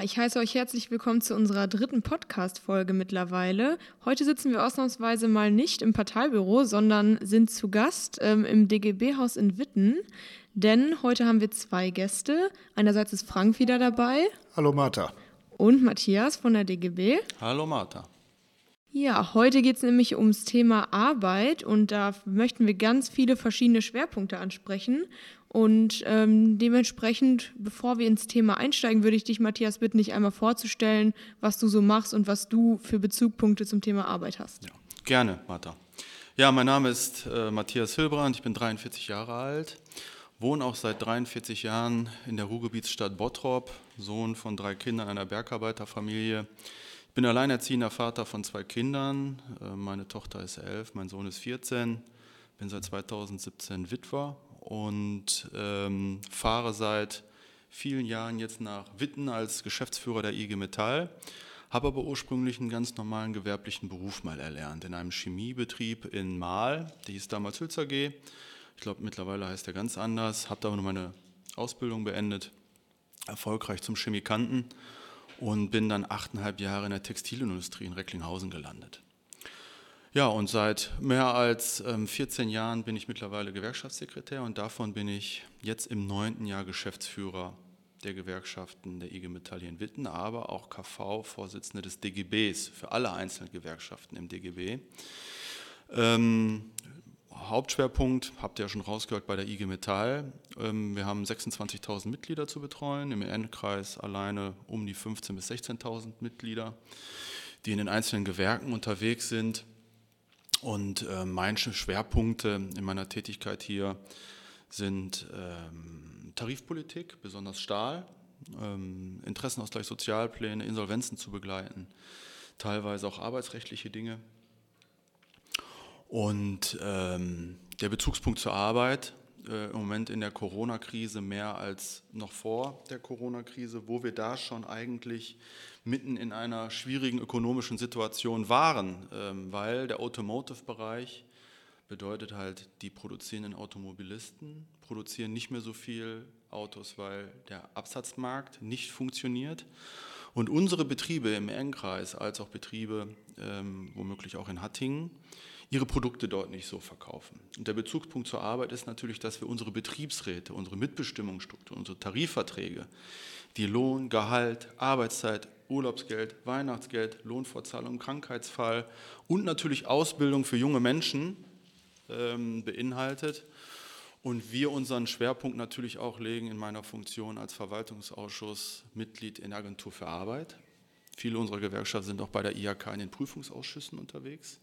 Ja, ich heiße euch herzlich willkommen zu unserer dritten Podcast-Folge mittlerweile. Heute sitzen wir ausnahmsweise mal nicht im Parteibüro, sondern sind zu Gast ähm, im DGB-Haus in Witten. Denn heute haben wir zwei Gäste. Einerseits ist Frank wieder dabei. Hallo Martha. Und Matthias von der DGB. Hallo Martha. Ja, heute geht es nämlich ums Thema Arbeit und da möchten wir ganz viele verschiedene Schwerpunkte ansprechen. Und ähm, dementsprechend, bevor wir ins Thema einsteigen, würde ich dich, Matthias, bitten, dich einmal vorzustellen, was du so machst und was du für Bezugpunkte zum Thema Arbeit hast. Ja, gerne, Martha. Ja, mein Name ist äh, Matthias Hilbrand, ich bin 43 Jahre alt, wohne auch seit 43 Jahren in der Ruhrgebietsstadt Bottrop, Sohn von drei Kindern einer Bergarbeiterfamilie. Ich bin alleinerziehender Vater von zwei Kindern. Äh, meine Tochter ist elf, mein Sohn ist 14. Bin seit 2017 Witwer und ähm, fahre seit vielen Jahren jetzt nach Witten als Geschäftsführer der IG Metall. Habe aber ursprünglich einen ganz normalen gewerblichen Beruf mal erlernt, in einem Chemiebetrieb in Mahl, die hieß damals Hülzer G. Ich glaube, mittlerweile heißt der ganz anders. Habe da aber meine Ausbildung beendet, erfolgreich zum Chemikanten und bin dann achteinhalb Jahre in der Textilindustrie in Recklinghausen gelandet. Ja, und seit mehr als 14 ähm, Jahren bin ich mittlerweile Gewerkschaftssekretär und davon bin ich jetzt im neunten Jahr Geschäftsführer der Gewerkschaften der IG Metall hier in Witten, aber auch KV-Vorsitzende des DGBs für alle einzelnen Gewerkschaften im DGB. Ähm, Hauptschwerpunkt, habt ihr ja schon rausgehört, bei der IG Metall. Ähm, wir haben 26.000 Mitglieder zu betreuen, im Endkreis alleine um die 15.000 bis 16.000 Mitglieder, die in den einzelnen Gewerken unterwegs sind. Und äh, meine Schwerpunkte in meiner Tätigkeit hier sind ähm, Tarifpolitik, besonders Stahl, ähm, Interessenausgleich, Sozialpläne, Insolvenzen zu begleiten, teilweise auch arbeitsrechtliche Dinge. Und ähm, der Bezugspunkt zur Arbeit äh, im Moment in der Corona-Krise mehr als noch vor der Corona-Krise, wo wir da schon eigentlich mitten in einer schwierigen ökonomischen Situation waren, ähm, weil der Automotive-Bereich bedeutet halt, die produzierenden Automobilisten produzieren nicht mehr so viel Autos, weil der Absatzmarkt nicht funktioniert. Und unsere Betriebe im Engkreis, als auch Betriebe ähm, womöglich auch in Hattingen, ihre Produkte dort nicht so verkaufen. Und der Bezugspunkt zur Arbeit ist natürlich, dass wir unsere Betriebsräte, unsere Mitbestimmungsstruktur, unsere Tarifverträge, die Lohn, Gehalt, Arbeitszeit, Urlaubsgeld, Weihnachtsgeld, Lohnfortzahlung, Krankheitsfall und natürlich Ausbildung für junge Menschen ähm, beinhaltet. Und wir unseren Schwerpunkt natürlich auch legen in meiner Funktion als Verwaltungsausschuss Mitglied in der Agentur für Arbeit. Viele unserer Gewerkschaften sind auch bei der IHK in den Prüfungsausschüssen unterwegs.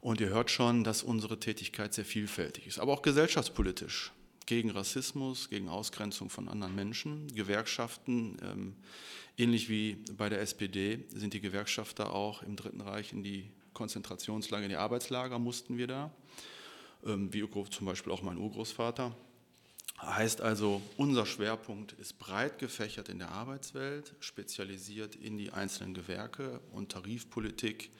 Und ihr hört schon, dass unsere Tätigkeit sehr vielfältig ist, aber auch gesellschaftspolitisch. Gegen Rassismus, gegen Ausgrenzung von anderen Menschen. Gewerkschaften, ähm, ähnlich wie bei der SPD, sind die Gewerkschafter auch im Dritten Reich in die Konzentrationslager, in die Arbeitslager mussten wir da. Ähm, wie zum Beispiel auch mein Urgroßvater. Heißt also, unser Schwerpunkt ist breit gefächert in der Arbeitswelt, spezialisiert in die einzelnen Gewerke und Tarifpolitik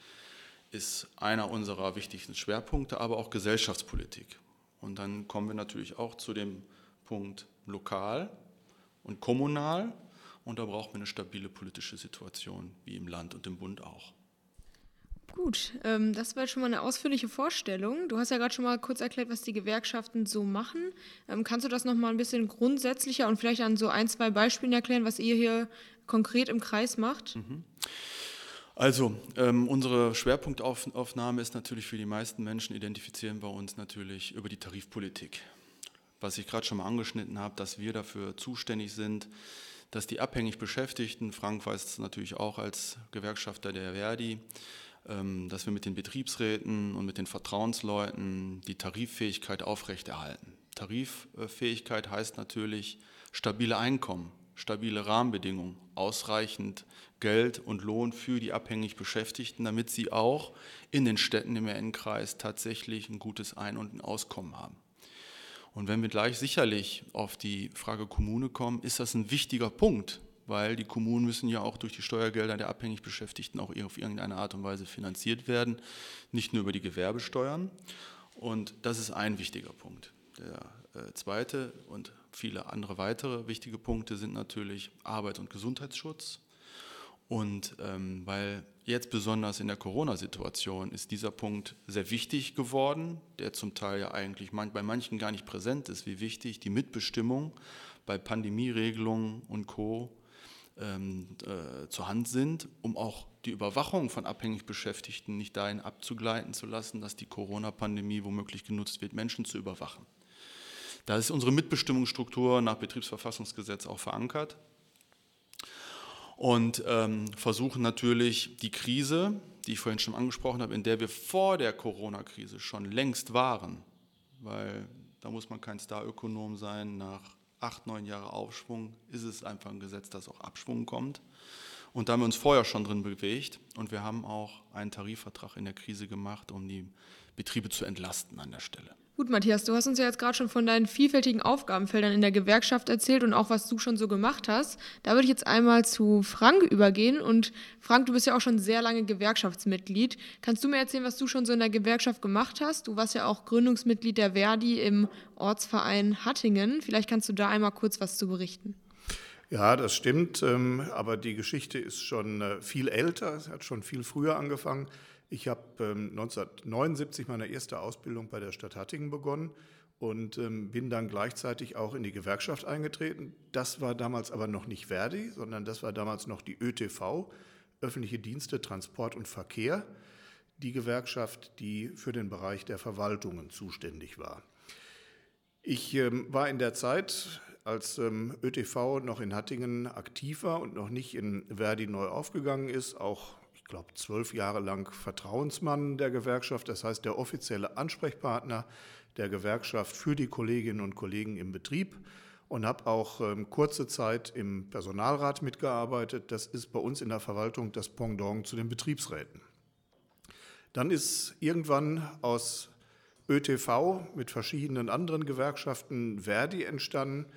ist einer unserer wichtigsten Schwerpunkte, aber auch Gesellschaftspolitik. Und dann kommen wir natürlich auch zu dem Punkt lokal und kommunal. Und da braucht man eine stabile politische Situation, wie im Land und im Bund auch. Gut, ähm, das war schon mal eine ausführliche Vorstellung. Du hast ja gerade schon mal kurz erklärt, was die Gewerkschaften so machen. Ähm, kannst du das noch mal ein bisschen grundsätzlicher und vielleicht an so ein, zwei Beispielen erklären, was ihr hier konkret im Kreis macht? Mhm. Also, ähm, unsere Schwerpunktaufnahme ist natürlich für die meisten Menschen identifizieren wir uns natürlich über die Tarifpolitik. Was ich gerade schon mal angeschnitten habe, dass wir dafür zuständig sind, dass die abhängig Beschäftigten, Frank weiß es natürlich auch als Gewerkschafter der Verdi, ähm, dass wir mit den Betriebsräten und mit den Vertrauensleuten die Tariffähigkeit aufrechterhalten. Tariffähigkeit heißt natürlich stabile Einkommen, stabile Rahmenbedingungen, ausreichend Geld und Lohn für die abhängig Beschäftigten, damit sie auch in den Städten im RN-Kreis tatsächlich ein gutes Ein- und ein Auskommen haben. Und wenn wir gleich sicherlich auf die Frage Kommune kommen, ist das ein wichtiger Punkt, weil die Kommunen müssen ja auch durch die Steuergelder der abhängig Beschäftigten auch auf irgendeine Art und Weise finanziert werden, nicht nur über die Gewerbesteuern. Und das ist ein wichtiger Punkt. Der äh, zweite und viele andere weitere wichtige Punkte sind natürlich Arbeit und Gesundheitsschutz. Und ähm, weil jetzt besonders in der Corona-Situation ist dieser Punkt sehr wichtig geworden, der zum Teil ja eigentlich bei manchen gar nicht präsent ist, wie wichtig die Mitbestimmung bei Pandemieregelungen und Co. Ähm, äh, zur Hand sind, um auch die Überwachung von abhängig Beschäftigten nicht dahin abzugleiten zu lassen, dass die Corona-Pandemie womöglich genutzt wird, Menschen zu überwachen. Da ist unsere Mitbestimmungsstruktur nach Betriebsverfassungsgesetz auch verankert und ähm, versuchen natürlich die Krise, die ich vorhin schon angesprochen habe, in der wir vor der Corona-Krise schon längst waren, weil da muss man kein Star-Ökonom sein, nach acht, neun Jahre Aufschwung ist es einfach ein Gesetz, dass auch Abschwung kommt. Und da haben wir uns vorher schon drin bewegt und wir haben auch einen Tarifvertrag in der Krise gemacht, um die Betriebe zu entlasten an der Stelle. Gut, Matthias, du hast uns ja jetzt gerade schon von deinen vielfältigen Aufgabenfeldern in der Gewerkschaft erzählt und auch was du schon so gemacht hast. Da würde ich jetzt einmal zu Frank übergehen. Und Frank, du bist ja auch schon sehr lange Gewerkschaftsmitglied. Kannst du mir erzählen, was du schon so in der Gewerkschaft gemacht hast? Du warst ja auch Gründungsmitglied der Verdi im Ortsverein Hattingen. Vielleicht kannst du da einmal kurz was zu berichten. Ja, das stimmt, ähm, aber die Geschichte ist schon äh, viel älter, es hat schon viel früher angefangen. Ich habe 1979 ähm, meine erste Ausbildung bei der Stadt Hattingen begonnen und ähm, bin dann gleichzeitig auch in die Gewerkschaft eingetreten. Das war damals aber noch nicht Verdi, sondern das war damals noch die ÖTV, öffentliche Dienste, Transport und Verkehr, die Gewerkschaft, die für den Bereich der Verwaltungen zuständig war. Ich ähm, war in der Zeit, als ÖTV noch in Hattingen aktiv war und noch nicht in Verdi neu aufgegangen ist, auch glaube, zwölf Jahre lang Vertrauensmann der Gewerkschaft, das heißt der offizielle Ansprechpartner der Gewerkschaft für die Kolleginnen und Kollegen im Betrieb und habe auch ähm, kurze Zeit im Personalrat mitgearbeitet. Das ist bei uns in der Verwaltung das Pendant zu den Betriebsräten. Dann ist irgendwann aus ÖTV mit verschiedenen anderen Gewerkschaften Verdi entstanden.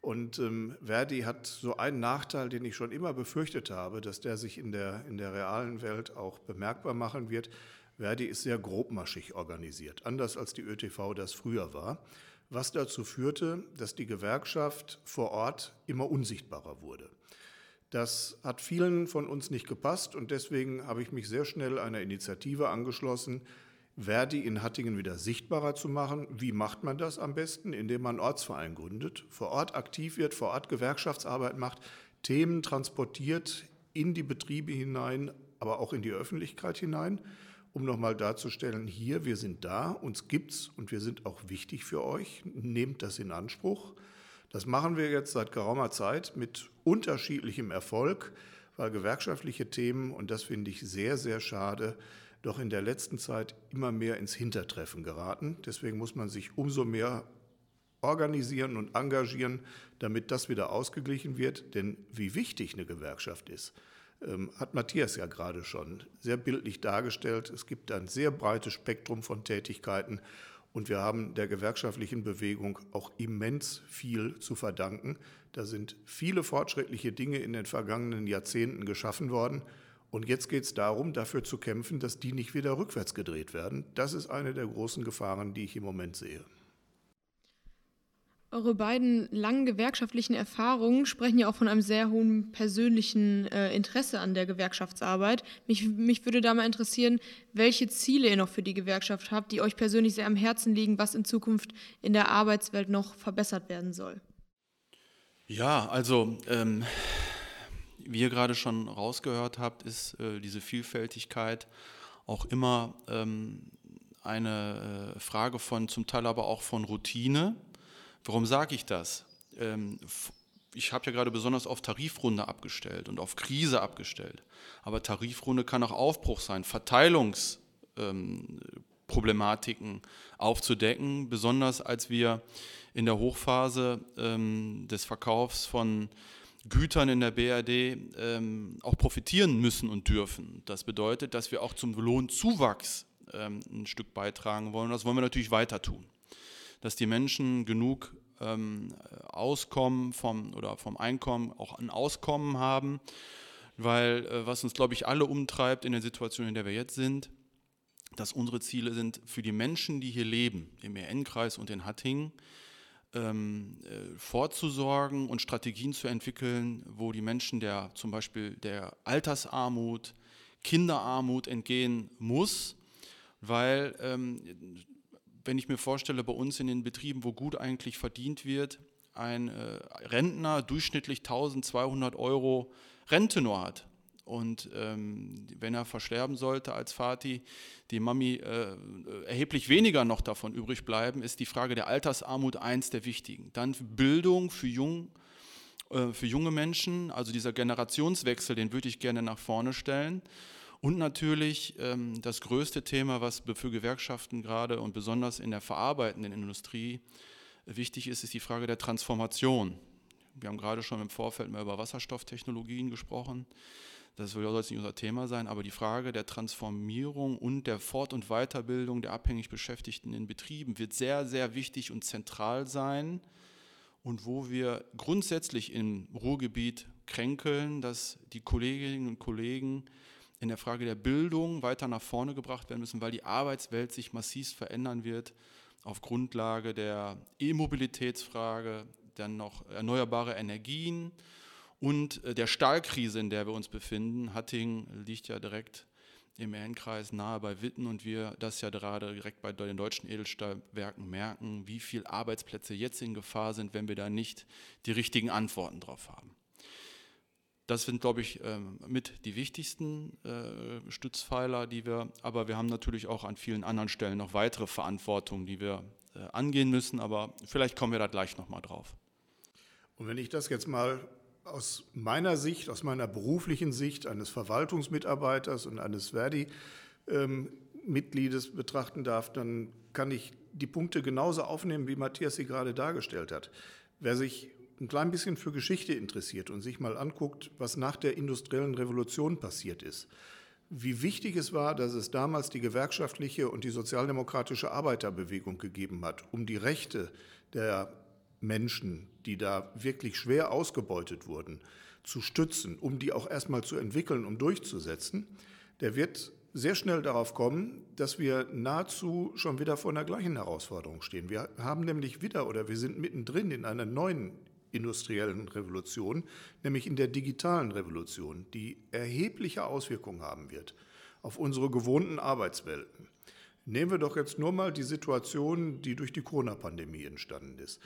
Und ähm, Verdi hat so einen Nachteil, den ich schon immer befürchtet habe, dass der sich in der, in der realen Welt auch bemerkbar machen wird. Verdi ist sehr grobmaschig organisiert, anders als die ÖTV das früher war, was dazu führte, dass die Gewerkschaft vor Ort immer unsichtbarer wurde. Das hat vielen von uns nicht gepasst und deswegen habe ich mich sehr schnell einer Initiative angeschlossen, Verdi in Hattingen wieder sichtbarer zu machen. Wie macht man das am besten? Indem man einen Ortsverein gründet, vor Ort aktiv wird, vor Ort Gewerkschaftsarbeit macht, Themen transportiert in die Betriebe hinein, aber auch in die Öffentlichkeit hinein, um nochmal darzustellen, hier, wir sind da, uns gibt's und wir sind auch wichtig für euch, nehmt das in Anspruch. Das machen wir jetzt seit geraumer Zeit mit unterschiedlichem Erfolg, weil gewerkschaftliche Themen, und das finde ich sehr, sehr schade, doch in der letzten Zeit immer mehr ins Hintertreffen geraten. Deswegen muss man sich umso mehr organisieren und engagieren, damit das wieder ausgeglichen wird. Denn wie wichtig eine Gewerkschaft ist, ähm, hat Matthias ja gerade schon sehr bildlich dargestellt. Es gibt ein sehr breites Spektrum von Tätigkeiten und wir haben der gewerkschaftlichen Bewegung auch immens viel zu verdanken. Da sind viele fortschrittliche Dinge in den vergangenen Jahrzehnten geschaffen worden. Und jetzt geht es darum, dafür zu kämpfen, dass die nicht wieder rückwärts gedreht werden. Das ist eine der großen Gefahren, die ich im Moment sehe. Eure beiden langen gewerkschaftlichen Erfahrungen sprechen ja auch von einem sehr hohen persönlichen äh, Interesse an der Gewerkschaftsarbeit. Mich, mich würde da mal interessieren, welche Ziele ihr noch für die Gewerkschaft habt, die euch persönlich sehr am Herzen liegen, was in Zukunft in der Arbeitswelt noch verbessert werden soll. Ja, also ähm, wie ihr gerade schon rausgehört habt, ist äh, diese Vielfältigkeit auch immer ähm, eine äh, Frage von zum Teil aber auch von Routine. Warum sage ich das? Ähm, ich habe ja gerade besonders auf Tarifrunde abgestellt und auf Krise abgestellt. Aber Tarifrunde kann auch Aufbruch sein, Verteilungsproblematiken ähm, aufzudecken, besonders als wir in der Hochphase ähm, des Verkaufs von Gütern in der BRD ähm, auch profitieren müssen und dürfen. Das bedeutet, dass wir auch zum Lohnzuwachs ähm, ein Stück beitragen wollen. Das wollen wir natürlich weiter tun. dass die Menschen genug ähm, Auskommen vom, oder vom Einkommen auch ein Auskommen haben, weil äh, was uns, glaube ich, alle umtreibt in der Situation, in der wir jetzt sind, dass unsere Ziele sind für die Menschen, die hier leben, im EN-Kreis und in Hattingen, ähm, äh, vorzusorgen und Strategien zu entwickeln, wo die Menschen der zum Beispiel der Altersarmut, Kinderarmut entgehen muss, weil ähm, wenn ich mir vorstelle, bei uns in den Betrieben, wo gut eigentlich verdient wird, ein äh, Rentner durchschnittlich 1200 Euro Rente nur hat. Und ähm, wenn er versterben sollte als Vati, die Mami äh, erheblich weniger noch davon übrig bleiben, ist die Frage der Altersarmut eins der wichtigen. Dann Bildung für, jung, äh, für junge Menschen, also dieser Generationswechsel, den würde ich gerne nach vorne stellen. Und natürlich ähm, das größte Thema, was für Gewerkschaften gerade und besonders in der verarbeitenden Industrie wichtig ist, ist die Frage der Transformation. Wir haben gerade schon im Vorfeld mal über Wasserstofftechnologien gesprochen. Das soll jetzt nicht unser Thema sein, aber die Frage der Transformierung und der Fort- und Weiterbildung der abhängig Beschäftigten in Betrieben wird sehr, sehr wichtig und zentral sein. Und wo wir grundsätzlich im Ruhrgebiet kränkeln, dass die Kolleginnen und Kollegen in der Frage der Bildung weiter nach vorne gebracht werden müssen, weil die Arbeitswelt sich massiv verändern wird auf Grundlage der E-Mobilitätsfrage, dann noch erneuerbare Energien und äh, der Stahlkrise, in der wir uns befinden. Hattingen liegt ja direkt im Ehrenkreis nahe bei Witten und wir das ja gerade direkt bei den deutschen Edelstahlwerken merken, wie viele Arbeitsplätze jetzt in Gefahr sind, wenn wir da nicht die richtigen Antworten drauf haben. Das sind, glaube ich, ähm, mit die wichtigsten äh, Stützpfeiler, die wir, aber wir haben natürlich auch an vielen anderen Stellen noch weitere Verantwortungen, die wir äh, angehen müssen, aber vielleicht kommen wir da gleich nochmal drauf. Und wenn ich das jetzt mal aus meiner Sicht, aus meiner beruflichen Sicht eines Verwaltungsmitarbeiters und eines Verdi-Mitgliedes ähm, betrachten darf, dann kann ich die Punkte genauso aufnehmen, wie Matthias sie gerade dargestellt hat. Wer sich ein klein bisschen für Geschichte interessiert und sich mal anguckt, was nach der industriellen Revolution passiert ist, wie wichtig es war, dass es damals die gewerkschaftliche und die sozialdemokratische Arbeiterbewegung gegeben hat, um die Rechte der Menschen, die da wirklich schwer ausgebeutet wurden, zu stützen, um die auch erstmal zu entwickeln, um durchzusetzen, der wird sehr schnell darauf kommen, dass wir nahezu schon wieder vor einer gleichen Herausforderung stehen. Wir haben nämlich wieder oder wir sind mittendrin in einer neuen industriellen Revolution, nämlich in der digitalen Revolution, die erhebliche Auswirkungen haben wird auf unsere gewohnten Arbeitswelten. Nehmen wir doch jetzt nur mal die Situation, die durch die Corona-Pandemie entstanden ist.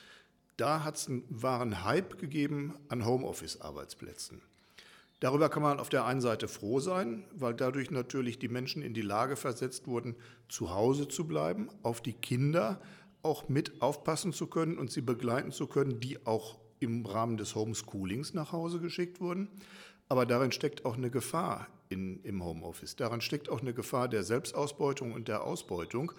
Da hat es einen wahren Hype gegeben an Homeoffice-Arbeitsplätzen. Darüber kann man auf der einen Seite froh sein, weil dadurch natürlich die Menschen in die Lage versetzt wurden, zu Hause zu bleiben, auf die Kinder auch mit aufpassen zu können und sie begleiten zu können, die auch im Rahmen des Homeschoolings nach Hause geschickt wurden. Aber darin steckt auch eine Gefahr in, im Homeoffice. Darin steckt auch eine Gefahr der Selbstausbeutung und der Ausbeutung,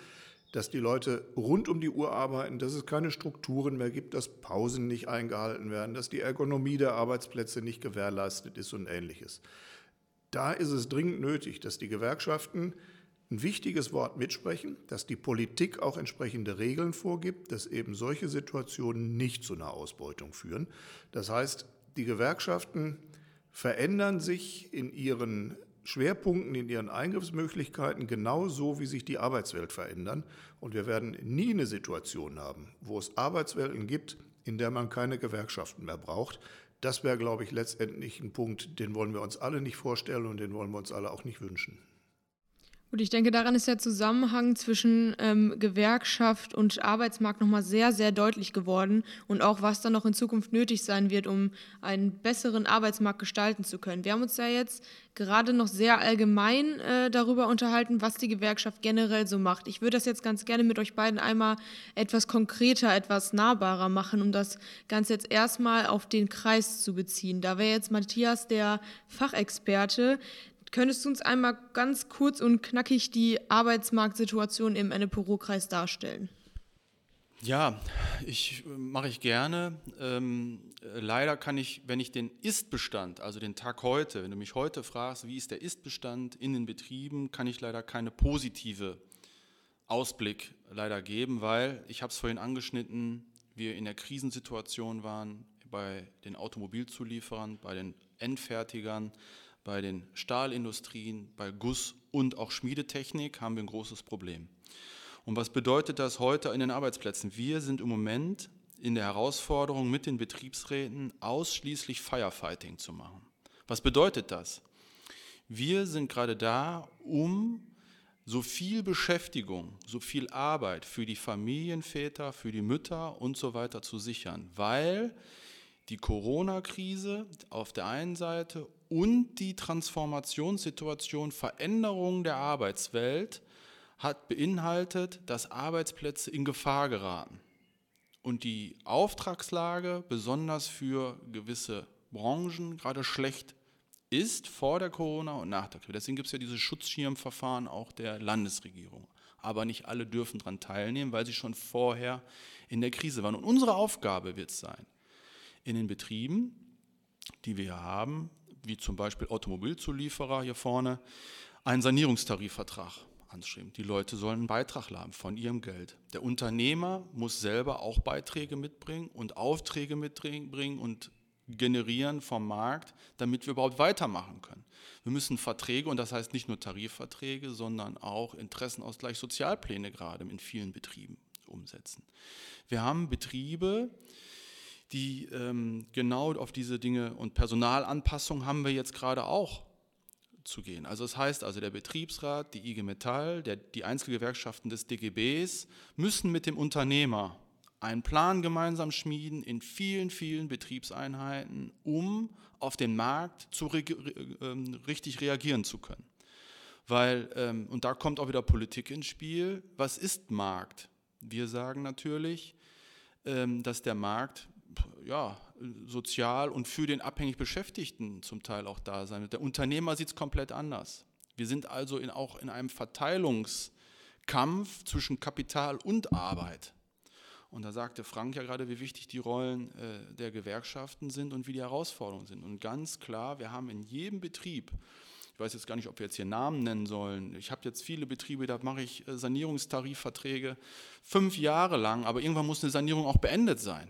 dass die Leute rund um die Uhr arbeiten, dass es keine Strukturen mehr gibt, dass Pausen nicht eingehalten werden, dass die Ergonomie der Arbeitsplätze nicht gewährleistet ist und ähnliches. Da ist es dringend nötig, dass die Gewerkschaften ein wichtiges Wort mitsprechen, dass die Politik auch entsprechende Regeln vorgibt, dass eben solche Situationen nicht zu einer Ausbeutung führen. Das heißt, die Gewerkschaften verändern sich in ihren Schwerpunkten, in ihren Eingriffsmöglichkeiten genauso, wie sich die Arbeitswelt verändern. Und wir werden nie eine Situation haben, wo es Arbeitswelten gibt, in der man keine Gewerkschaften mehr braucht. Das wäre, glaube ich, letztendlich ein Punkt, den wollen wir uns alle nicht vorstellen und den wollen wir uns alle auch nicht wünschen. Gut, ich denke, daran ist der Zusammenhang zwischen ähm, Gewerkschaft und Arbeitsmarkt nochmal sehr, sehr deutlich geworden und auch, was dann noch in Zukunft nötig sein wird, um einen besseren Arbeitsmarkt gestalten zu können. Wir haben uns ja jetzt gerade noch sehr allgemein äh, darüber unterhalten, was die Gewerkschaft generell so macht. Ich würde das jetzt ganz gerne mit euch beiden einmal etwas konkreter, etwas nahbarer machen, um das Ganze jetzt erstmal auf den Kreis zu beziehen. Da wäre jetzt Matthias der Fachexperte, Könntest du uns einmal ganz kurz und knackig die Arbeitsmarktsituation im Enneporo-Kreis darstellen? Ja, ich mache ich gerne. Ähm, leider kann ich, wenn ich den Ist-Bestand, also den Tag heute, wenn du mich heute fragst, wie ist der Ist-Bestand in den Betrieben, kann ich leider keine positive Ausblick leider geben, weil, ich habe es vorhin angeschnitten, wir in der Krisensituation waren bei den Automobilzulieferern, bei den Endfertigern, bei den Stahlindustrien, bei Guss- und auch Schmiedetechnik haben wir ein großes Problem. Und was bedeutet das heute in den Arbeitsplätzen? Wir sind im Moment in der Herausforderung, mit den Betriebsräten ausschließlich Firefighting zu machen. Was bedeutet das? Wir sind gerade da, um so viel Beschäftigung, so viel Arbeit für die Familienväter, für die Mütter und so weiter zu sichern, weil die Corona-Krise auf der einen Seite und die Transformationssituation, Veränderung der Arbeitswelt hat beinhaltet, dass Arbeitsplätze in Gefahr geraten. Und die Auftragslage, besonders für gewisse Branchen, gerade schlecht ist vor der Corona und nach der Krise. Deswegen gibt es ja diese Schutzschirmverfahren auch der Landesregierung. Aber nicht alle dürfen daran teilnehmen, weil sie schon vorher in der Krise waren. Und unsere Aufgabe wird es sein, in den Betrieben, die wir haben, wie zum Beispiel Automobilzulieferer hier vorne, einen Sanierungstarifvertrag anschreiben. Die Leute sollen einen Beitrag haben von ihrem Geld. Der Unternehmer muss selber auch Beiträge mitbringen und Aufträge mitbringen und generieren vom Markt, damit wir überhaupt weitermachen können. Wir müssen Verträge, und das heißt nicht nur Tarifverträge, sondern auch Interessenausgleich, Sozialpläne gerade in vielen Betrieben umsetzen. Wir haben Betriebe, die ähm, genau auf diese Dinge und Personalanpassung haben wir jetzt gerade auch zu gehen. Also das heißt also, der Betriebsrat, die IG Metall, der, die Einzelgewerkschaften des DGBs müssen mit dem Unternehmer einen Plan gemeinsam schmieden in vielen, vielen Betriebseinheiten, um auf den Markt zu re äh, richtig reagieren zu können. Weil, ähm, und da kommt auch wieder Politik ins Spiel, was ist Markt? Wir sagen natürlich, ähm, dass der Markt ja, sozial und für den abhängig Beschäftigten zum Teil auch da sein. Der Unternehmer sieht es komplett anders. Wir sind also in, auch in einem Verteilungskampf zwischen Kapital und Arbeit. Und da sagte Frank ja gerade, wie wichtig die Rollen äh, der Gewerkschaften sind und wie die Herausforderungen sind. Und ganz klar, wir haben in jedem Betrieb, ich weiß jetzt gar nicht, ob wir jetzt hier Namen nennen sollen, ich habe jetzt viele Betriebe, da mache ich äh, Sanierungstarifverträge fünf Jahre lang, aber irgendwann muss eine Sanierung auch beendet sein.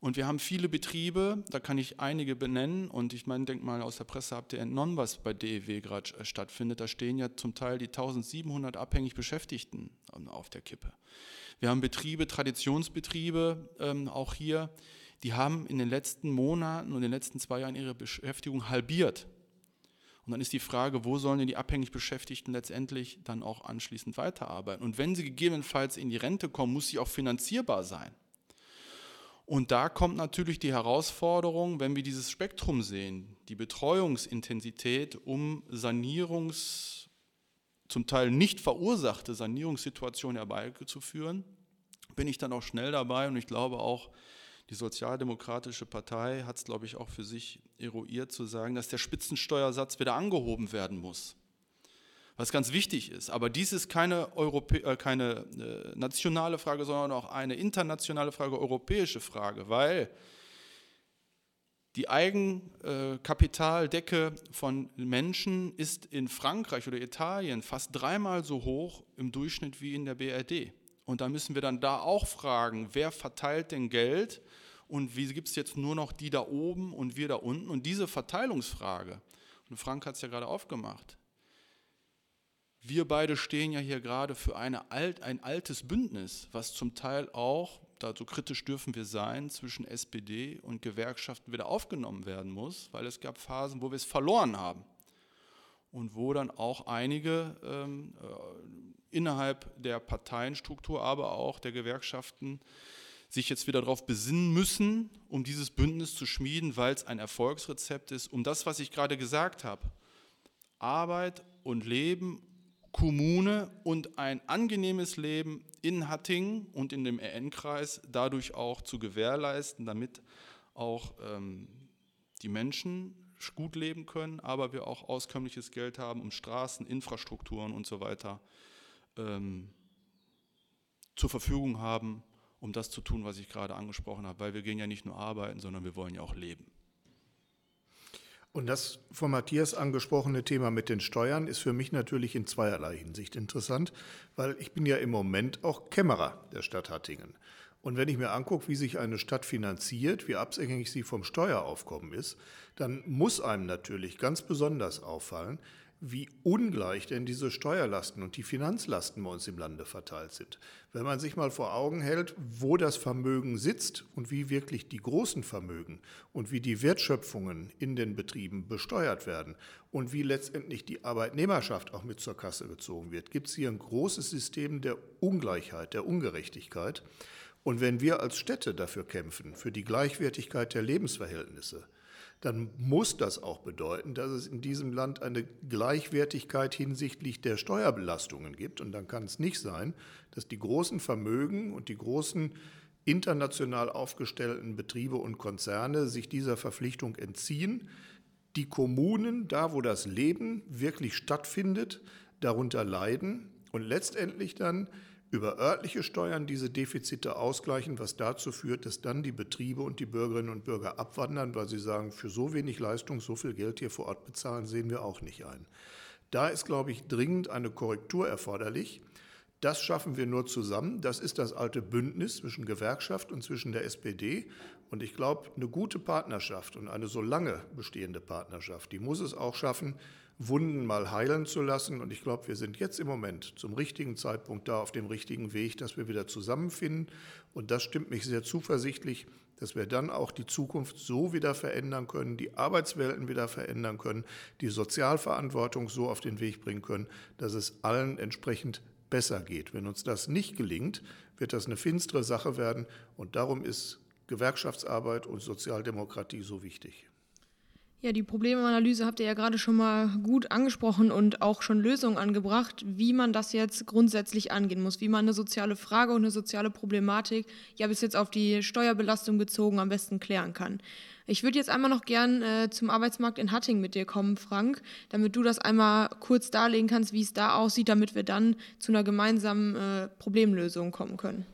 Und wir haben viele Betriebe, da kann ich einige benennen. Und ich meine, denk mal, aus der Presse habt ihr entnommen, was bei DEW gerade äh, stattfindet. Da stehen ja zum Teil die 1700 abhängig Beschäftigten auf der Kippe. Wir haben Betriebe, Traditionsbetriebe, ähm, auch hier, die haben in den letzten Monaten und in den letzten zwei Jahren ihre Beschäftigung halbiert. Und dann ist die Frage, wo sollen denn die abhängig Beschäftigten letztendlich dann auch anschließend weiterarbeiten? Und wenn sie gegebenenfalls in die Rente kommen, muss sie auch finanzierbar sein. Und da kommt natürlich die Herausforderung, wenn wir dieses Spektrum sehen, die Betreuungsintensität, um Sanierungs, zum Teil nicht verursachte Sanierungssituationen herbeizuführen, bin ich dann auch schnell dabei. Und ich glaube auch, die Sozialdemokratische Partei hat es, glaube ich, auch für sich eruiert zu sagen, dass der Spitzensteuersatz wieder angehoben werden muss was ganz wichtig ist. Aber dies ist keine, Europä äh, keine äh, nationale Frage, sondern auch eine internationale Frage, europäische Frage, weil die Eigenkapitaldecke von Menschen ist in Frankreich oder Italien fast dreimal so hoch im Durchschnitt wie in der BRD. Und da müssen wir dann da auch fragen, wer verteilt denn Geld und wie gibt es jetzt nur noch die da oben und wir da unten? Und diese Verteilungsfrage, und Frank hat es ja gerade aufgemacht, wir beide stehen ja hier gerade für alt, ein altes Bündnis, was zum Teil auch, da so kritisch dürfen wir sein, zwischen SPD und Gewerkschaften wieder aufgenommen werden muss, weil es gab Phasen, wo wir es verloren haben. Und wo dann auch einige ähm, äh, innerhalb der Parteienstruktur, aber auch der Gewerkschaften sich jetzt wieder darauf besinnen müssen, um dieses Bündnis zu schmieden, weil es ein Erfolgsrezept ist, um das, was ich gerade gesagt habe, Arbeit und Leben Kommune und ein angenehmes Leben in Hattingen und in dem RN-Kreis dadurch auch zu gewährleisten, damit auch ähm, die Menschen gut leben können, aber wir auch auskömmliches Geld haben, um Straßen, Infrastrukturen und so weiter ähm, zur Verfügung haben, um das zu tun, was ich gerade angesprochen habe, weil wir gehen ja nicht nur arbeiten, sondern wir wollen ja auch leben. Und das von Matthias angesprochene Thema mit den Steuern ist für mich natürlich in zweierlei Hinsicht interessant, weil ich bin ja im Moment auch Kämmerer der Stadt Hattingen. Und wenn ich mir angucke, wie sich eine Stadt finanziert, wie abhängig sie vom Steueraufkommen ist, dann muss einem natürlich ganz besonders auffallen, wie ungleich denn diese Steuerlasten und die Finanzlasten bei uns im Lande verteilt sind. Wenn man sich mal vor Augen hält, wo das Vermögen sitzt und wie wirklich die großen Vermögen und wie die Wertschöpfungen in den Betrieben besteuert werden und wie letztendlich die Arbeitnehmerschaft auch mit zur Kasse gezogen wird, gibt es hier ein großes System der Ungleichheit, der Ungerechtigkeit. Und wenn wir als Städte dafür kämpfen, für die Gleichwertigkeit der Lebensverhältnisse, dann muss das auch bedeuten, dass es in diesem Land eine Gleichwertigkeit hinsichtlich der Steuerbelastungen gibt. Und dann kann es nicht sein, dass die großen Vermögen und die großen international aufgestellten Betriebe und Konzerne sich dieser Verpflichtung entziehen. Die Kommunen, da wo das Leben wirklich stattfindet, darunter leiden und letztendlich dann über örtliche Steuern diese Defizite ausgleichen, was dazu führt, dass dann die Betriebe und die Bürgerinnen und Bürger abwandern, weil sie sagen, für so wenig Leistung so viel Geld hier vor Ort bezahlen, sehen wir auch nicht ein. Da ist, glaube ich, dringend eine Korrektur erforderlich. Das schaffen wir nur zusammen. Das ist das alte Bündnis zwischen Gewerkschaft und zwischen der SPD. Und ich glaube, eine gute Partnerschaft und eine so lange bestehende Partnerschaft, die muss es auch schaffen, Wunden mal heilen zu lassen. Und ich glaube, wir sind jetzt im Moment zum richtigen Zeitpunkt da auf dem richtigen Weg, dass wir wieder zusammenfinden. Und das stimmt mich sehr zuversichtlich, dass wir dann auch die Zukunft so wieder verändern können, die Arbeitswelten wieder verändern können, die Sozialverantwortung so auf den Weg bringen können, dass es allen entsprechend besser geht. Wenn uns das nicht gelingt, wird das eine finstere Sache werden. Und darum ist Gewerkschaftsarbeit und Sozialdemokratie so wichtig. Ja, die Problemanalyse habt ihr ja gerade schon mal gut angesprochen und auch schon Lösungen angebracht, wie man das jetzt grundsätzlich angehen muss, wie man eine soziale Frage und eine soziale Problematik ja bis jetzt auf die Steuerbelastung bezogen am besten klären kann. Ich würde jetzt einmal noch gern äh, zum Arbeitsmarkt in Hatting mit dir kommen, Frank, damit du das einmal kurz darlegen kannst, wie es da aussieht, damit wir dann zu einer gemeinsamen äh, Problemlösung kommen können.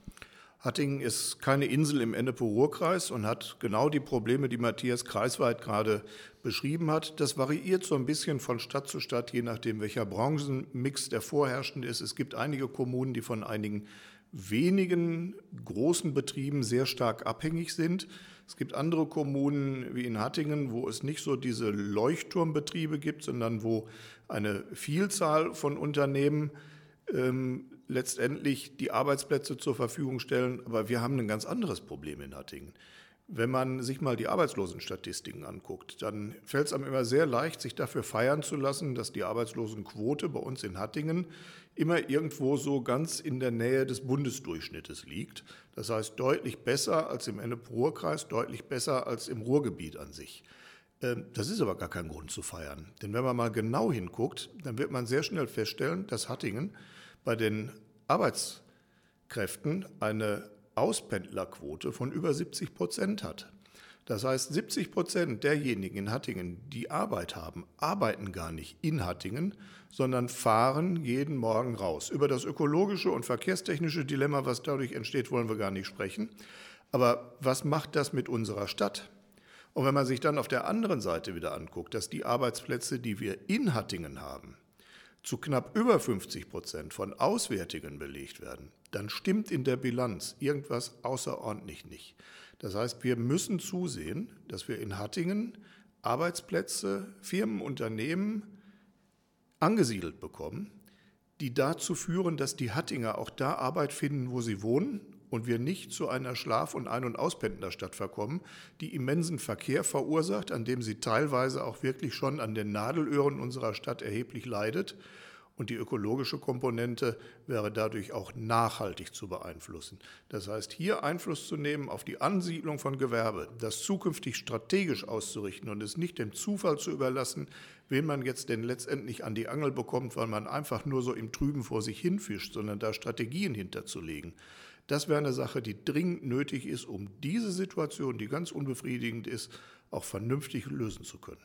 Hattingen ist keine Insel im Ennepe-Ruhr-Kreis und hat genau die Probleme, die Matthias kreisweit gerade beschrieben hat. Das variiert so ein bisschen von Stadt zu Stadt, je nachdem, welcher Branchenmix der vorherrschende ist. Es gibt einige Kommunen, die von einigen wenigen großen Betrieben sehr stark abhängig sind. Es gibt andere Kommunen wie in Hattingen, wo es nicht so diese Leuchtturmbetriebe gibt, sondern wo eine Vielzahl von Unternehmen ähm, letztendlich die Arbeitsplätze zur Verfügung stellen. Aber wir haben ein ganz anderes Problem in Hattingen. Wenn man sich mal die Arbeitslosenstatistiken anguckt, dann fällt es einem immer sehr leicht, sich dafür feiern zu lassen, dass die Arbeitslosenquote bei uns in Hattingen immer irgendwo so ganz in der Nähe des Bundesdurchschnittes liegt. Das heißt deutlich besser als im Ennepe-Ruhr-Kreis, deutlich besser als im Ruhrgebiet an sich. Ähm, das ist aber gar kein Grund zu feiern. Denn wenn man mal genau hinguckt, dann wird man sehr schnell feststellen, dass Hattingen bei den Arbeitskräften eine Auspendlerquote von über 70 Prozent hat. Das heißt, 70 Prozent derjenigen in Hattingen, die Arbeit haben, arbeiten gar nicht in Hattingen, sondern fahren jeden Morgen raus. Über das ökologische und verkehrstechnische Dilemma, was dadurch entsteht, wollen wir gar nicht sprechen. Aber was macht das mit unserer Stadt? Und wenn man sich dann auf der anderen Seite wieder anguckt, dass die Arbeitsplätze, die wir in Hattingen haben, zu knapp über 50 Prozent von Auswärtigen belegt werden, dann stimmt in der Bilanz irgendwas außerordentlich nicht. Das heißt, wir müssen zusehen, dass wir in Hattingen Arbeitsplätze, Firmen, Unternehmen angesiedelt bekommen, die dazu führen, dass die Hattinger auch da Arbeit finden, wo sie wohnen und wir nicht zu einer Schlaf- und Ein- und Auspendlerstadt verkommen, die immensen Verkehr verursacht, an dem sie teilweise auch wirklich schon an den Nadelöhren unserer Stadt erheblich leidet. Und die ökologische Komponente wäre dadurch auch nachhaltig zu beeinflussen. Das heißt, hier Einfluss zu nehmen auf die Ansiedlung von Gewerbe, das zukünftig strategisch auszurichten und es nicht dem Zufall zu überlassen, wen man jetzt denn letztendlich an die Angel bekommt, weil man einfach nur so im Trüben vor sich hinfischt, sondern da Strategien hinterzulegen. Das wäre eine Sache, die dringend nötig ist, um diese Situation, die ganz unbefriedigend ist, auch vernünftig lösen zu können.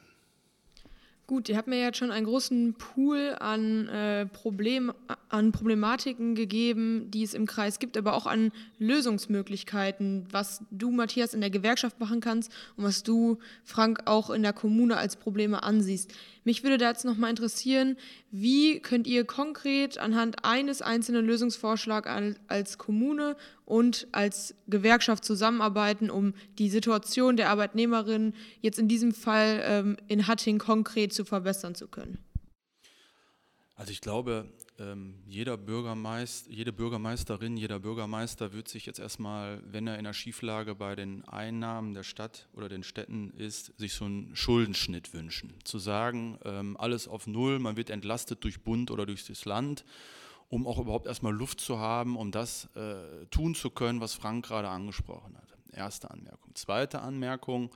Gut, ihr habt mir jetzt schon einen großen Pool an, äh, Problem, an Problematiken gegeben, die es im Kreis gibt, aber auch an Lösungsmöglichkeiten, was du, Matthias, in der Gewerkschaft machen kannst und was du, Frank, auch in der Kommune als Probleme ansiehst. Mich würde da jetzt nochmal interessieren, wie könnt ihr konkret anhand eines einzelnen Lösungsvorschlags als Kommune und als Gewerkschaft zusammenarbeiten, um die Situation der Arbeitnehmerin jetzt in diesem Fall ähm, in Hatting konkret zu verbessern zu können? Also ich glaube, jeder Bürgermeister, jede Bürgermeisterin, jeder Bürgermeister wird sich jetzt erstmal, wenn er in der Schieflage bei den Einnahmen der Stadt oder den Städten ist, sich so einen Schuldenschnitt wünschen. Zu sagen, ähm, alles auf Null, man wird entlastet durch Bund oder durch das Land, um auch überhaupt erstmal Luft zu haben, um das äh, tun zu können, was Frank gerade angesprochen hat. Erste Anmerkung. Zweite Anmerkung,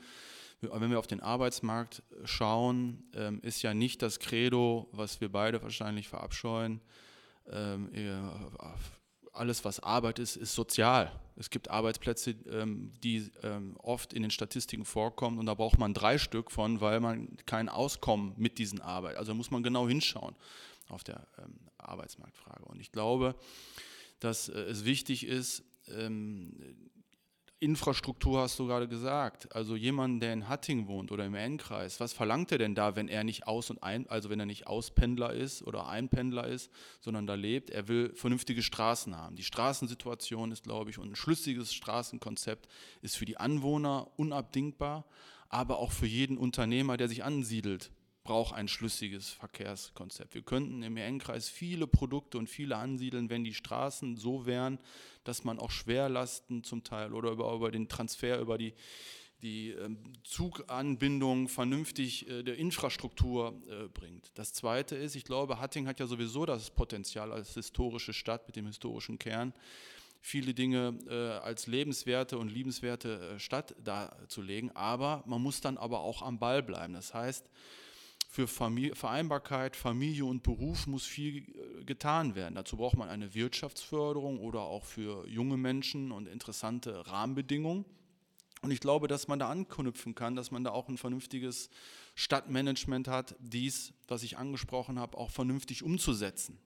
wenn wir auf den Arbeitsmarkt schauen, ähm, ist ja nicht das Credo, was wir beide wahrscheinlich verabscheuen, ähm, alles, was Arbeit ist, ist sozial. Es gibt Arbeitsplätze, ähm, die oft in den Statistiken vorkommen und da braucht man drei Stück von, weil man kein Auskommen mit diesen Arbeit. Also muss man genau hinschauen auf der Arbeitsmarktfrage. Und ich glaube, dass äh, es wichtig ist, Infrastruktur hast du gerade gesagt. Also jemand, der in Hatting wohnt oder im Ennkreis, was verlangt er denn da, wenn er nicht aus und ein, also wenn er nicht Auspendler ist oder Einpendler ist, sondern da lebt? Er will vernünftige Straßen haben. Die Straßensituation ist, glaube ich, und ein schlüssiges Straßenkonzept ist für die Anwohner unabdingbar, aber auch für jeden Unternehmer, der sich ansiedelt, braucht ein schlüssiges Verkehrskonzept. Wir könnten im EN-Kreis viele Produkte und viele ansiedeln, wenn die Straßen so wären, dass man auch Schwerlasten zum Teil oder über, über den Transfer, über die, die ähm, Zuganbindung vernünftig äh, der Infrastruktur äh, bringt. Das Zweite ist, ich glaube, Hatting hat ja sowieso das Potenzial als historische Stadt mit dem historischen Kern, viele Dinge äh, als lebenswerte und liebenswerte äh, Stadt darzulegen, aber man muss dann aber auch am Ball bleiben. Das heißt, für Familie, Vereinbarkeit, Familie und Beruf muss viel äh, getan werden. Dazu braucht man eine Wirtschaftsförderung oder auch für junge Menschen und interessante Rahmenbedingungen. Und ich glaube, dass man da anknüpfen kann, dass man da auch ein vernünftiges Stadtmanagement hat, dies, was ich angesprochen habe, auch vernünftig umzusetzen.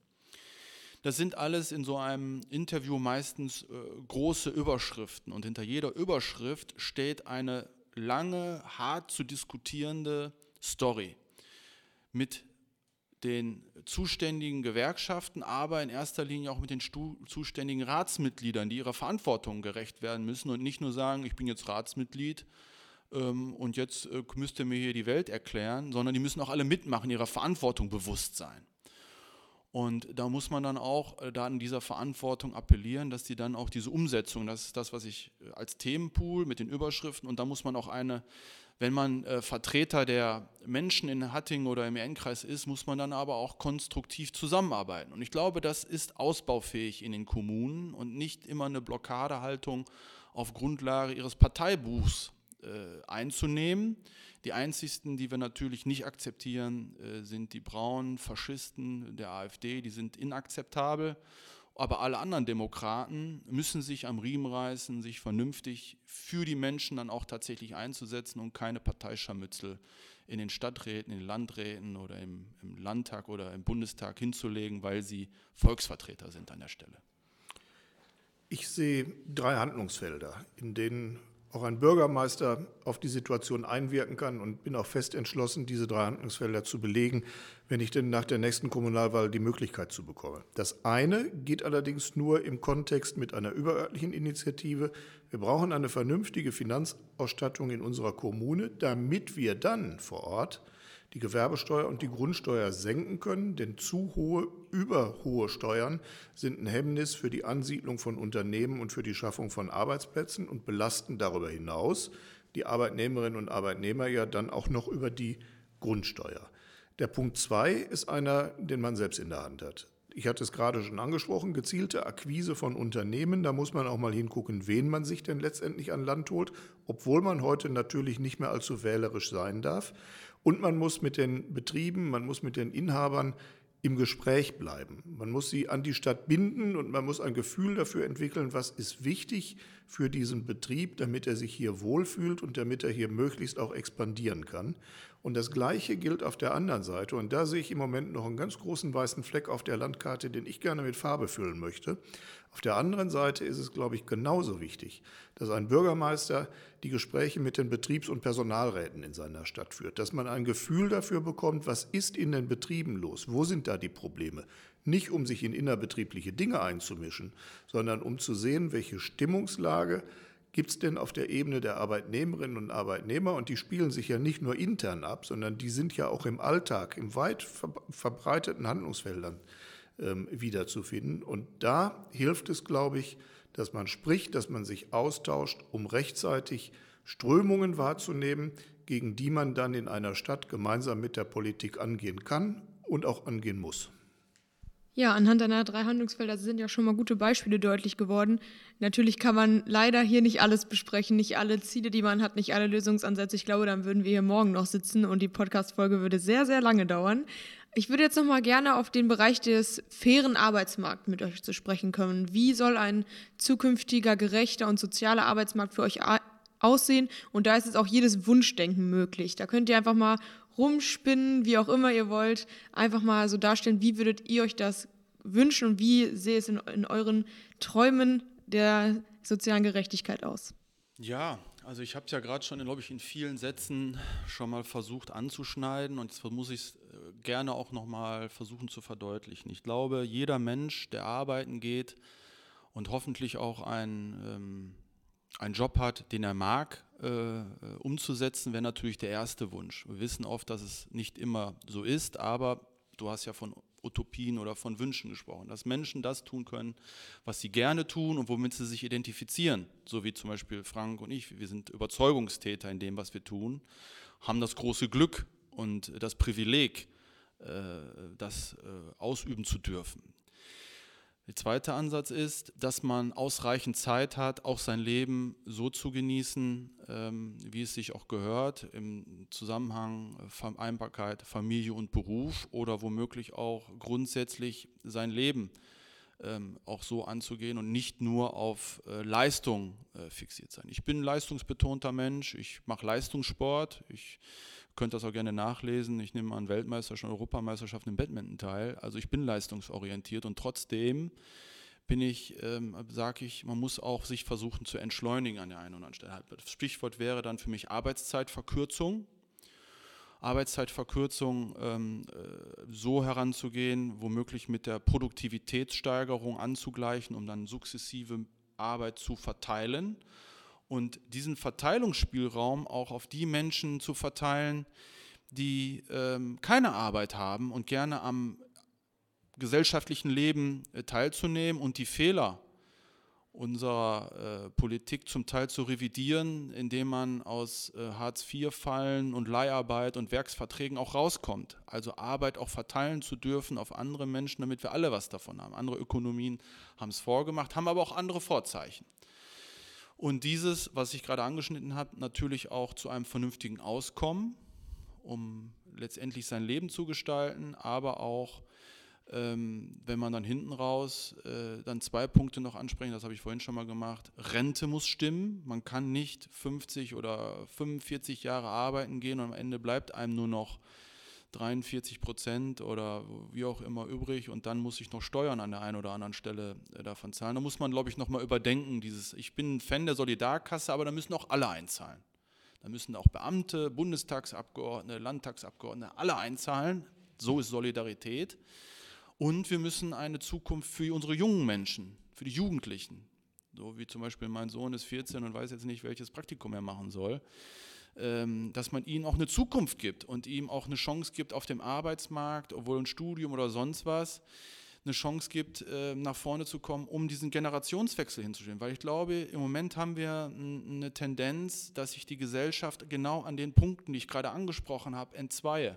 Das sind alles in so einem Interview meistens äh, große Überschriften und hinter jeder Überschrift steht eine lange, hart zu diskutierende Story mit den zuständigen Gewerkschaften, aber in erster Linie auch mit den zuständigen Ratsmitgliedern, die ihrer Verantwortung gerecht werden müssen und nicht nur sagen, ich bin jetzt Ratsmitglied ähm, und jetzt äh, müsst ihr mir hier die Welt erklären, sondern die müssen auch alle mitmachen, ihrer Verantwortung bewusst sein. Und da muss man dann auch äh, da an dieser Verantwortung appellieren, dass die dann auch diese Umsetzung, das ist das, was ich äh, als Themenpool mit den Überschriften, und da muss man auch eine wenn man äh, Vertreter der Menschen in Hattingen oder im Ennkreis ist, muss man dann aber auch konstruktiv zusammenarbeiten. Und ich glaube, das ist ausbaufähig in den Kommunen und nicht immer eine Blockadehaltung auf Grundlage ihres Parteibuchs äh, einzunehmen. Die einzigsten, die wir natürlich nicht akzeptieren, äh, sind die braunen Faschisten der AfD, die sind inakzeptabel. Aber alle anderen Demokraten müssen sich am Riemen reißen, sich vernünftig für die Menschen dann auch tatsächlich einzusetzen und keine Parteischarmützel in den Stadträten, in den Landräten oder im, im Landtag oder im Bundestag hinzulegen, weil sie Volksvertreter sind an der Stelle. Ich sehe drei Handlungsfelder, in denen auch ein Bürgermeister auf die Situation einwirken kann und bin auch fest entschlossen, diese drei Handlungsfelder zu belegen, wenn ich denn nach der nächsten Kommunalwahl die Möglichkeit zu bekomme. Das eine geht allerdings nur im Kontext mit einer überörtlichen Initiative. Wir brauchen eine vernünftige Finanzausstattung in unserer Kommune, damit wir dann vor Ort die Gewerbesteuer und die Grundsteuer senken können, denn zu hohe, überhohe Steuern sind ein Hemmnis für die Ansiedlung von Unternehmen und für die Schaffung von Arbeitsplätzen und belasten darüber hinaus die Arbeitnehmerinnen und Arbeitnehmer ja dann auch noch über die Grundsteuer. Der Punkt zwei ist einer, den man selbst in der Hand hat. Ich hatte es gerade schon angesprochen, gezielte Akquise von Unternehmen. Da muss man auch mal hingucken, wen man sich denn letztendlich an Land holt, obwohl man heute natürlich nicht mehr allzu wählerisch sein darf. Und man muss mit den Betrieben, man muss mit den Inhabern im Gespräch bleiben. Man muss sie an die Stadt binden und man muss ein Gefühl dafür entwickeln, was ist wichtig für diesen Betrieb, damit er sich hier wohlfühlt und damit er hier möglichst auch expandieren kann. Und das Gleiche gilt auf der anderen Seite. Und da sehe ich im Moment noch einen ganz großen weißen Fleck auf der Landkarte, den ich gerne mit Farbe füllen möchte. Auf der anderen Seite ist es, glaube ich, genauso wichtig, dass ein Bürgermeister die Gespräche mit den Betriebs- und Personalräten in seiner Stadt führt, dass man ein Gefühl dafür bekommt, was ist in den Betrieben los, wo sind da die Probleme. Nicht um sich in innerbetriebliche Dinge einzumischen, sondern um zu sehen, welche Stimmungslage gibt es denn auf der Ebene der Arbeitnehmerinnen und Arbeitnehmer. Und die spielen sich ja nicht nur intern ab, sondern die sind ja auch im Alltag, im weit verbreiteten Handlungsfeldern ähm, wiederzufinden. Und da hilft es, glaube ich, dass man spricht, dass man sich austauscht, um rechtzeitig Strömungen wahrzunehmen, gegen die man dann in einer Stadt gemeinsam mit der Politik angehen kann und auch angehen muss. Ja, anhand deiner drei Handlungsfelder sind ja schon mal gute Beispiele deutlich geworden. Natürlich kann man leider hier nicht alles besprechen, nicht alle Ziele, die man hat, nicht alle Lösungsansätze. Ich glaube, dann würden wir hier morgen noch sitzen und die Podcast-Folge würde sehr, sehr lange dauern. Ich würde jetzt noch mal gerne auf den Bereich des fairen Arbeitsmarkts mit euch zu sprechen kommen. Wie soll ein zukünftiger, gerechter und sozialer Arbeitsmarkt für euch aussehen? Und da ist jetzt auch jedes Wunschdenken möglich. Da könnt ihr einfach mal rumspinnen, wie auch immer ihr wollt, einfach mal so darstellen, wie würdet ihr euch das wünschen und wie sehe es in, in euren Träumen der sozialen Gerechtigkeit aus? Ja, also ich habe es ja gerade schon, glaube ich, in vielen Sätzen schon mal versucht anzuschneiden und jetzt muss ich es äh, gerne auch noch mal versuchen zu verdeutlichen. Ich glaube, jeder Mensch, der arbeiten geht und hoffentlich auch ein, ähm, einen Job hat, den er mag, äh, umzusetzen, wäre natürlich der erste Wunsch. Wir wissen oft, dass es nicht immer so ist, aber du hast ja von Utopien oder von Wünschen gesprochen, dass Menschen das tun können, was sie gerne tun und womit sie sich identifizieren, so wie zum Beispiel Frank und ich. Wir sind Überzeugungstäter in dem, was wir tun, haben das große Glück und das Privileg, äh, das äh, ausüben zu dürfen. Der zweite Ansatz ist, dass man ausreichend Zeit hat, auch sein Leben so zu genießen, ähm, wie es sich auch gehört, im Zusammenhang Vereinbarkeit, Familie und Beruf oder womöglich auch grundsätzlich sein Leben ähm, auch so anzugehen und nicht nur auf äh, Leistung äh, fixiert sein. Ich bin ein leistungsbetonter Mensch, ich mache Leistungssport, ich könnt das auch gerne nachlesen. Ich nehme an Weltmeisterschaften, Europameisterschaften im Badminton teil. Also ich bin leistungsorientiert und trotzdem bin ich, ähm, sage ich, man muss auch sich versuchen zu entschleunigen an der einen oder anderen Stelle. Das Stichwort wäre dann für mich Arbeitszeitverkürzung. Arbeitszeitverkürzung ähm, äh, so heranzugehen, womöglich mit der Produktivitätssteigerung anzugleichen, um dann sukzessive Arbeit zu verteilen und diesen Verteilungsspielraum auch auf die Menschen zu verteilen, die ähm, keine Arbeit haben und gerne am gesellschaftlichen Leben äh, teilzunehmen und die Fehler unserer äh, Politik zum Teil zu revidieren, indem man aus äh, Hartz-IV-Fallen und Leiharbeit und Werksverträgen auch rauskommt. Also Arbeit auch verteilen zu dürfen auf andere Menschen, damit wir alle was davon haben. Andere Ökonomien haben es vorgemacht, haben aber auch andere Vorzeichen. Und dieses, was ich gerade angeschnitten habe, natürlich auch zu einem vernünftigen Auskommen, um letztendlich sein Leben zu gestalten, aber auch, ähm, wenn man dann hinten raus äh, dann zwei Punkte noch ansprechen, das habe ich vorhin schon mal gemacht, Rente muss stimmen, man kann nicht 50 oder 45 Jahre arbeiten gehen und am Ende bleibt einem nur noch 43 Prozent oder wie auch immer übrig und dann muss ich noch Steuern an der einen oder anderen Stelle äh, davon zahlen. Da muss man, glaube ich, nochmal überdenken, dieses, ich bin ein Fan der Solidarkasse, aber da müssen auch alle einzahlen. Da müssen auch Beamte, Bundestagsabgeordnete, Landtagsabgeordnete, alle einzahlen. So ist Solidarität. Und wir müssen eine Zukunft für unsere jungen Menschen, für die Jugendlichen, so wie zum Beispiel mein Sohn ist 14 und weiß jetzt nicht, welches Praktikum er machen soll. Ähm, dass man ihnen auch eine Zukunft gibt und ihm auch eine Chance gibt auf dem Arbeitsmarkt, obwohl ein Studium oder sonst was, eine Chance gibt, ähm, nach vorne zu kommen, um diesen Generationswechsel hinzustellen. Weil ich glaube, im Moment haben wir eine Tendenz, dass sich die Gesellschaft genau an den Punkten, die ich gerade angesprochen habe, entzweie.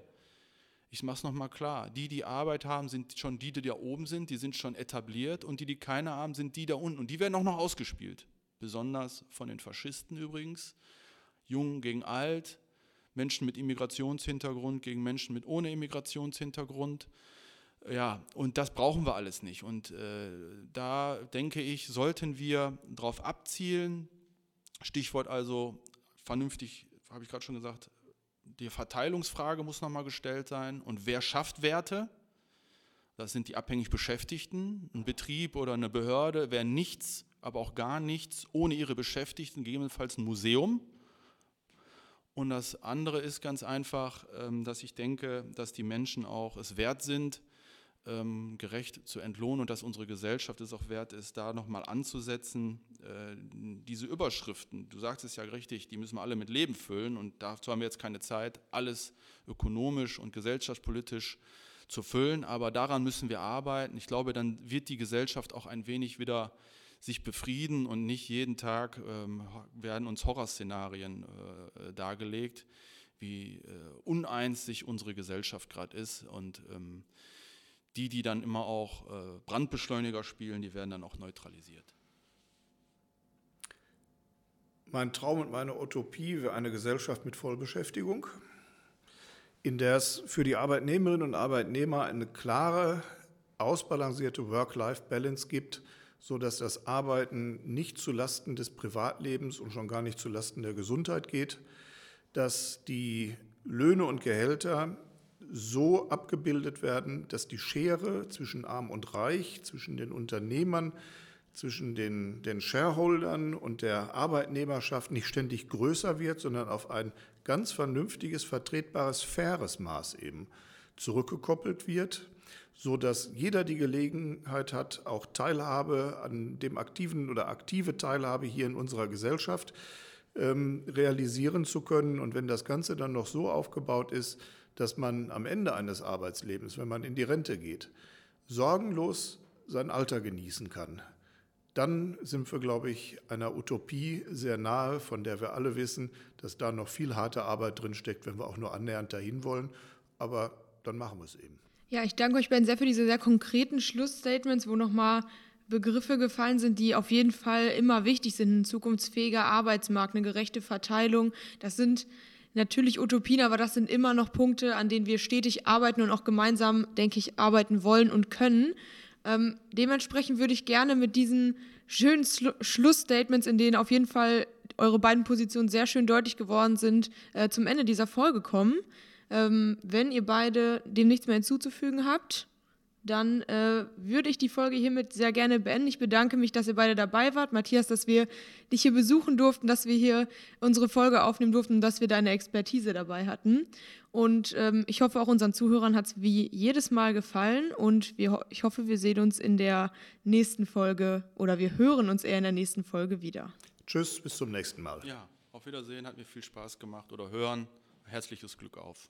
Ich mache es nochmal klar. Die, die Arbeit haben, sind schon die, die da oben sind, die sind schon etabliert und die, die keine haben, sind die da unten. Und die werden auch noch ausgespielt. Besonders von den Faschisten übrigens, Jung gegen Alt, Menschen mit Immigrationshintergrund gegen Menschen mit ohne Immigrationshintergrund. Ja, und das brauchen wir alles nicht. Und äh, da denke ich, sollten wir darauf abzielen, Stichwort also vernünftig, habe ich gerade schon gesagt, die Verteilungsfrage muss nochmal gestellt sein. Und wer schafft Werte? Das sind die abhängig Beschäftigten. Ein Betrieb oder eine Behörde wäre nichts, aber auch gar nichts ohne ihre Beschäftigten, gegebenenfalls ein Museum. Und das andere ist ganz einfach, ähm, dass ich denke, dass die Menschen auch es wert sind, ähm, gerecht zu entlohnen und dass unsere Gesellschaft es auch wert ist, da nochmal anzusetzen. Äh, diese Überschriften, du sagst es ja richtig, die müssen wir alle mit Leben füllen und dazu haben wir jetzt keine Zeit, alles ökonomisch und gesellschaftspolitisch zu füllen, aber daran müssen wir arbeiten. Ich glaube, dann wird die Gesellschaft auch ein wenig wieder sich befrieden und nicht jeden Tag ähm, werden uns Horrorszenarien äh, dargelegt, wie äh, uneins sich unsere Gesellschaft gerade ist und ähm, die, die dann immer auch äh, Brandbeschleuniger spielen, die werden dann auch neutralisiert. Mein Traum und meine Utopie wäre eine Gesellschaft mit Vollbeschäftigung, in der es für die Arbeitnehmerinnen und Arbeitnehmer eine klare, ausbalancierte Work-Life-Balance gibt, sodass das Arbeiten nicht zu Lasten des Privatlebens und schon gar nicht zu Lasten der Gesundheit geht, dass die Löhne und Gehälter so abgebildet werden, dass die Schere zwischen Arm und Reich, zwischen den Unternehmern, zwischen den, den Shareholdern und der Arbeitnehmerschaft nicht ständig größer wird, sondern auf ein ganz vernünftiges, vertretbares, faires Maß eben zurückgekoppelt wird, so dass jeder die Gelegenheit hat, auch Teilhabe an dem aktiven oder aktive Teilhabe hier in unserer Gesellschaft ähm, realisieren zu können. Und wenn das Ganze dann noch so aufgebaut ist, dass man am Ende eines Arbeitslebens, wenn man in die Rente geht, sorgenlos sein Alter genießen kann. Dann sind wir, glaube ich, einer Utopie sehr nahe, von der wir alle wissen, dass da noch viel harte Arbeit drinsteckt, wenn wir auch nur annähernd dahin wollen. Aber dann machen wir es eben. Ja, ich danke euch beiden sehr für diese sehr konkreten Schlussstatements, wo nochmal Begriffe gefallen sind, die auf jeden Fall immer wichtig sind. Ein zukunftsfähiger Arbeitsmarkt, eine gerechte Verteilung. Das sind natürlich Utopien, aber das sind immer noch Punkte, an denen wir stetig arbeiten und auch gemeinsam, denke ich, arbeiten wollen und können. Ähm, dementsprechend würde ich gerne mit diesen schönen Schlu Schlussstatements, in denen auf jeden Fall eure beiden Positionen sehr schön deutlich geworden sind, äh, zum Ende dieser Folge kommen. Ähm, wenn ihr beide dem nichts mehr hinzuzufügen habt, dann äh, würde ich die Folge hiermit sehr gerne beenden. Ich bedanke mich, dass ihr beide dabei wart. Matthias, dass wir dich hier besuchen durften, dass wir hier unsere Folge aufnehmen durften und dass wir deine Expertise dabei hatten. Und ähm, ich hoffe, auch unseren Zuhörern hat es wie jedes Mal gefallen. Und wir, ich hoffe, wir sehen uns in der nächsten Folge oder wir hören uns eher in der nächsten Folge wieder. Tschüss, bis zum nächsten Mal. Ja, auf Wiedersehen, hat mir viel Spaß gemacht oder hören. Herzliches Glück auf.